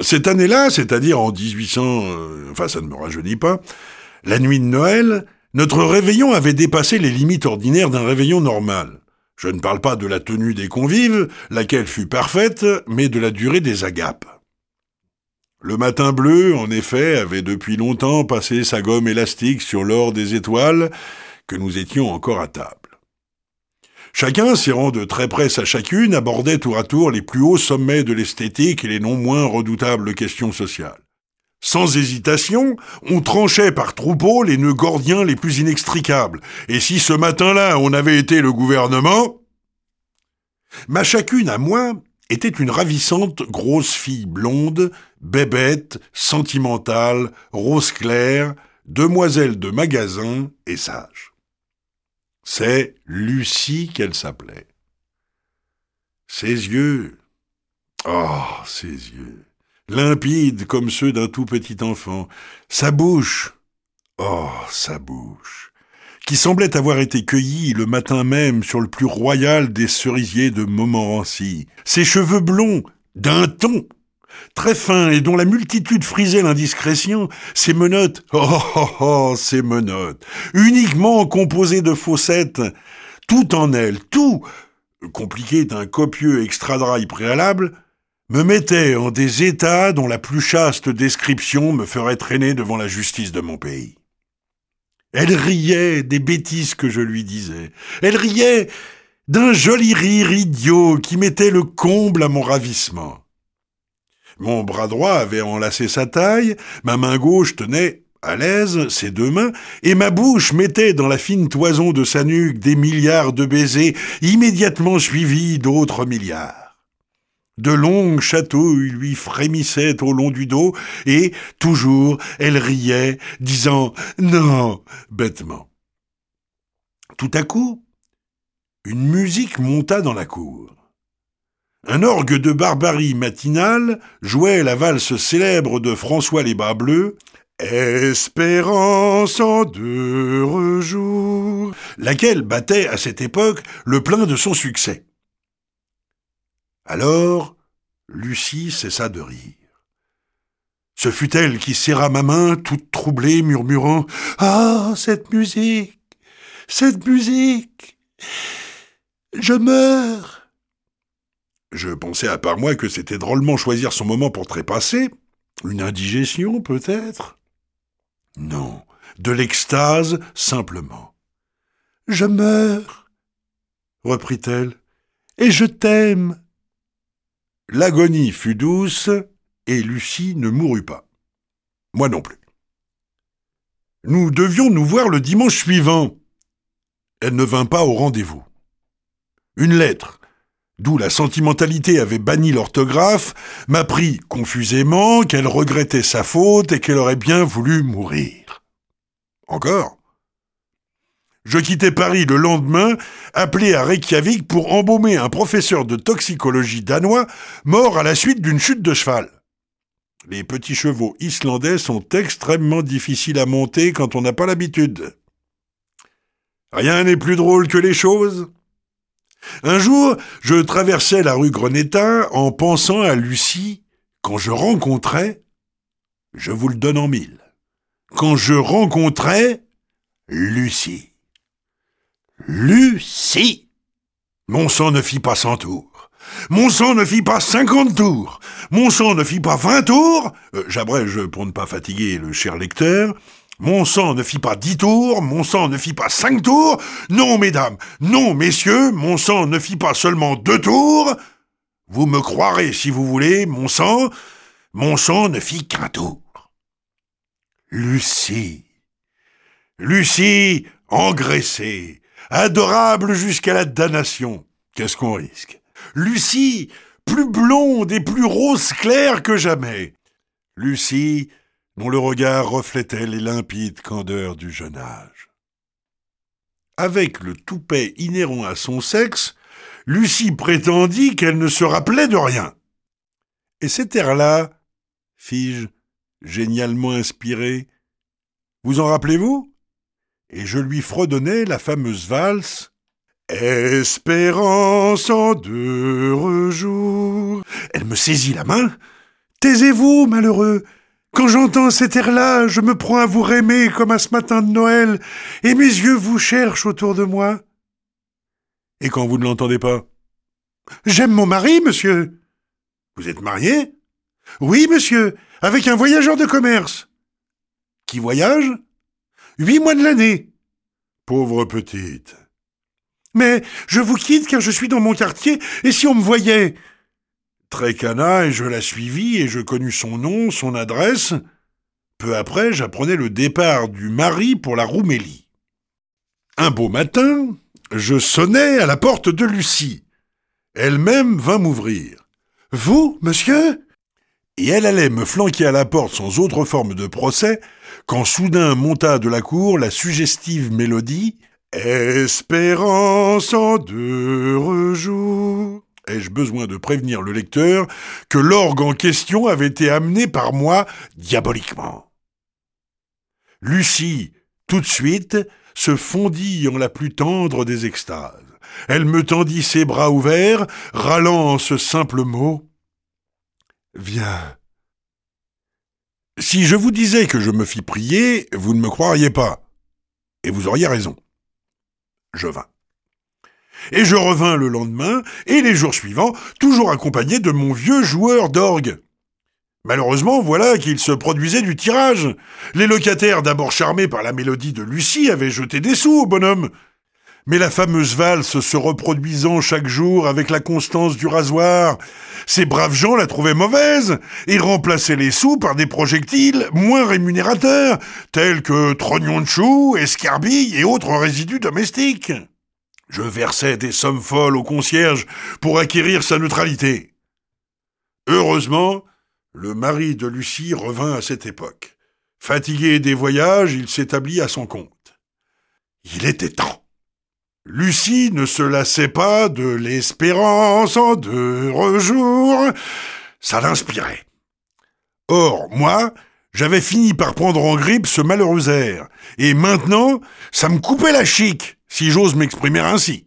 Cette année-là, c'est-à-dire en 1800, euh, enfin ça ne me rajeunit pas, la nuit de Noël, notre réveillon avait dépassé les limites ordinaires d'un réveillon normal. Je ne parle pas de la tenue des convives, laquelle fut parfaite, mais de la durée des agapes. Le matin bleu, en effet, avait depuis longtemps passé sa gomme élastique sur l'or des étoiles, que nous étions encore à table. Chacun, serrant de très près sa chacune, abordait tour à tour les plus hauts sommets de l'esthétique et les non moins redoutables questions sociales. Sans hésitation, on tranchait par troupeau les nœuds gordiens les plus inextricables, et si ce matin-là on avait été le gouvernement... Ma chacune à moi était une ravissante grosse fille blonde, bébête, sentimentale, rose claire, demoiselle de magasin et sage. C'est Lucie qu'elle s'appelait. Ses yeux. Oh, ses yeux. Limpides comme ceux d'un tout petit enfant. Sa bouche. Oh, sa bouche. Qui semblait avoir été cueillie le matin même sur le plus royal des cerisiers de Montmorency. Ses cheveux blonds, d'un ton très fin et dont la multitude frisait l'indiscrétion, ces menottes, oh oh oh, ces menottes, uniquement composées de fossettes, tout en elles, tout, compliqué d'un copieux extradrail préalable, me mettait en des états dont la plus chaste description me ferait traîner devant la justice de mon pays. Elle riait des bêtises que je lui disais. Elle riait d'un joli rire idiot qui mettait le comble à mon ravissement. Mon bras droit avait enlacé sa taille, ma main gauche tenait à l'aise ses deux mains, et ma bouche mettait dans la fine toison de sa nuque des milliards de baisers, immédiatement suivis d'autres milliards. De longues chatouilles lui frémissaient au long du dos, et, toujours, elle riait, disant Non bêtement. Tout à coup, une musique monta dans la cour. Un orgue de barbarie matinale jouait la valse célèbre de François les Bas Bleus, Espérance en deux jours, laquelle battait à cette époque le plein de son succès. Alors, Lucie cessa de rire. Ce fut elle qui serra ma main, toute troublée, murmurant Ah, cette musique Cette musique Je meurs je pensais à part moi que c'était drôlement choisir son moment pour trépasser. Une indigestion, peut-être? Non, de l'extase, simplement. Je meurs, reprit-elle, et je t'aime. L'agonie fut douce, et Lucie ne mourut pas. Moi non plus. Nous devions nous voir le dimanche suivant. Elle ne vint pas au rendez-vous. Une lettre, d'où la sentimentalité avait banni l'orthographe, m'apprit confusément qu'elle regrettait sa faute et qu'elle aurait bien voulu mourir. Encore? Je quittai Paris le lendemain, appelé à Reykjavik pour embaumer un professeur de toxicologie danois mort à la suite d'une chute de cheval. Les petits chevaux islandais sont extrêmement difficiles à monter quand on n'a pas l'habitude. Rien n'est plus drôle que les choses. Un jour, je traversais la rue Grenétin en pensant à Lucie quand je rencontrais, je vous le donne en mille, quand je rencontrais Lucie. Lucie Mon sang ne fit pas cent tours. Mon sang ne fit pas cinquante tours. Mon sang ne fit pas vingt tours. Euh, j'abrège pour ne pas fatiguer le cher lecteur. Mon sang ne fit pas dix tours, mon sang ne fit pas cinq tours. Non, mesdames, non, messieurs, mon sang ne fit pas seulement deux tours. Vous me croirez si vous voulez, mon sang, mon sang ne fit qu'un tour. Lucie. Lucie, engraissée, adorable jusqu'à la damnation. Qu'est-ce qu'on risque? Lucie, plus blonde et plus rose claire que jamais. Lucie, dont le regard reflétait les limpides candeurs du jeune âge. Avec le toupet inhérent à son sexe, Lucie prétendit qu'elle ne se rappelait de rien. Et cet air-là, fis-je, génialement inspiré, vous en rappelez-vous? Et je lui fredonnai la fameuse valse Espérance en deux jours. Elle me saisit la main, Taisez-vous, malheureux. Quand j'entends cet air-là, je me prends à vous raimer comme à ce matin de Noël, et mes yeux vous cherchent autour de moi. Et quand vous ne l'entendez pas? J'aime mon mari, monsieur. Vous êtes marié? Oui, monsieur, avec un voyageur de commerce. Qui voyage? Huit mois de l'année. Pauvre petite. Mais je vous quitte car je suis dans mon quartier, et si on me voyait Canaille, je la suivis et je connus son nom, son adresse. Peu après, j'apprenais le départ du mari pour la Roumélie. Un beau matin, je sonnai à la porte de Lucie. Elle-même vint m'ouvrir. Vous, monsieur? Et elle allait me flanquer à la porte sans autre forme de procès, quand soudain monta de la cour la suggestive mélodie Espérance en deux jours. Ai-je besoin de prévenir le lecteur que l'orgue en question avait été amené par moi diaboliquement? Lucie, tout de suite, se fondit en la plus tendre des extases. Elle me tendit ses bras ouverts, râlant ce simple mot. Viens. Si je vous disais que je me fis prier, vous ne me croiriez pas. Et vous auriez raison. Je vins. Et je revins le lendemain et les jours suivants, toujours accompagné de mon vieux joueur d'orgue. Malheureusement, voilà qu'il se produisait du tirage. Les locataires, d'abord charmés par la mélodie de Lucie, avaient jeté des sous au bonhomme. Mais la fameuse valse se reproduisant chaque jour avec la constance du rasoir, ces braves gens la trouvaient mauvaise et remplaçaient les sous par des projectiles moins rémunérateurs, tels que trognons de choux, escarbilles et autres résidus domestiques. Je versais des sommes folles au concierge pour acquérir sa neutralité. Heureusement, le mari de Lucie revint à cette époque. Fatigué des voyages, il s'établit à son compte. Il était temps. Lucie ne se lassait pas de l'espérance en deux jours. Ça l'inspirait. Or, moi, j'avais fini par prendre en grippe ce malheureux air, et maintenant, ça me coupait la chic, si j'ose m'exprimer ainsi.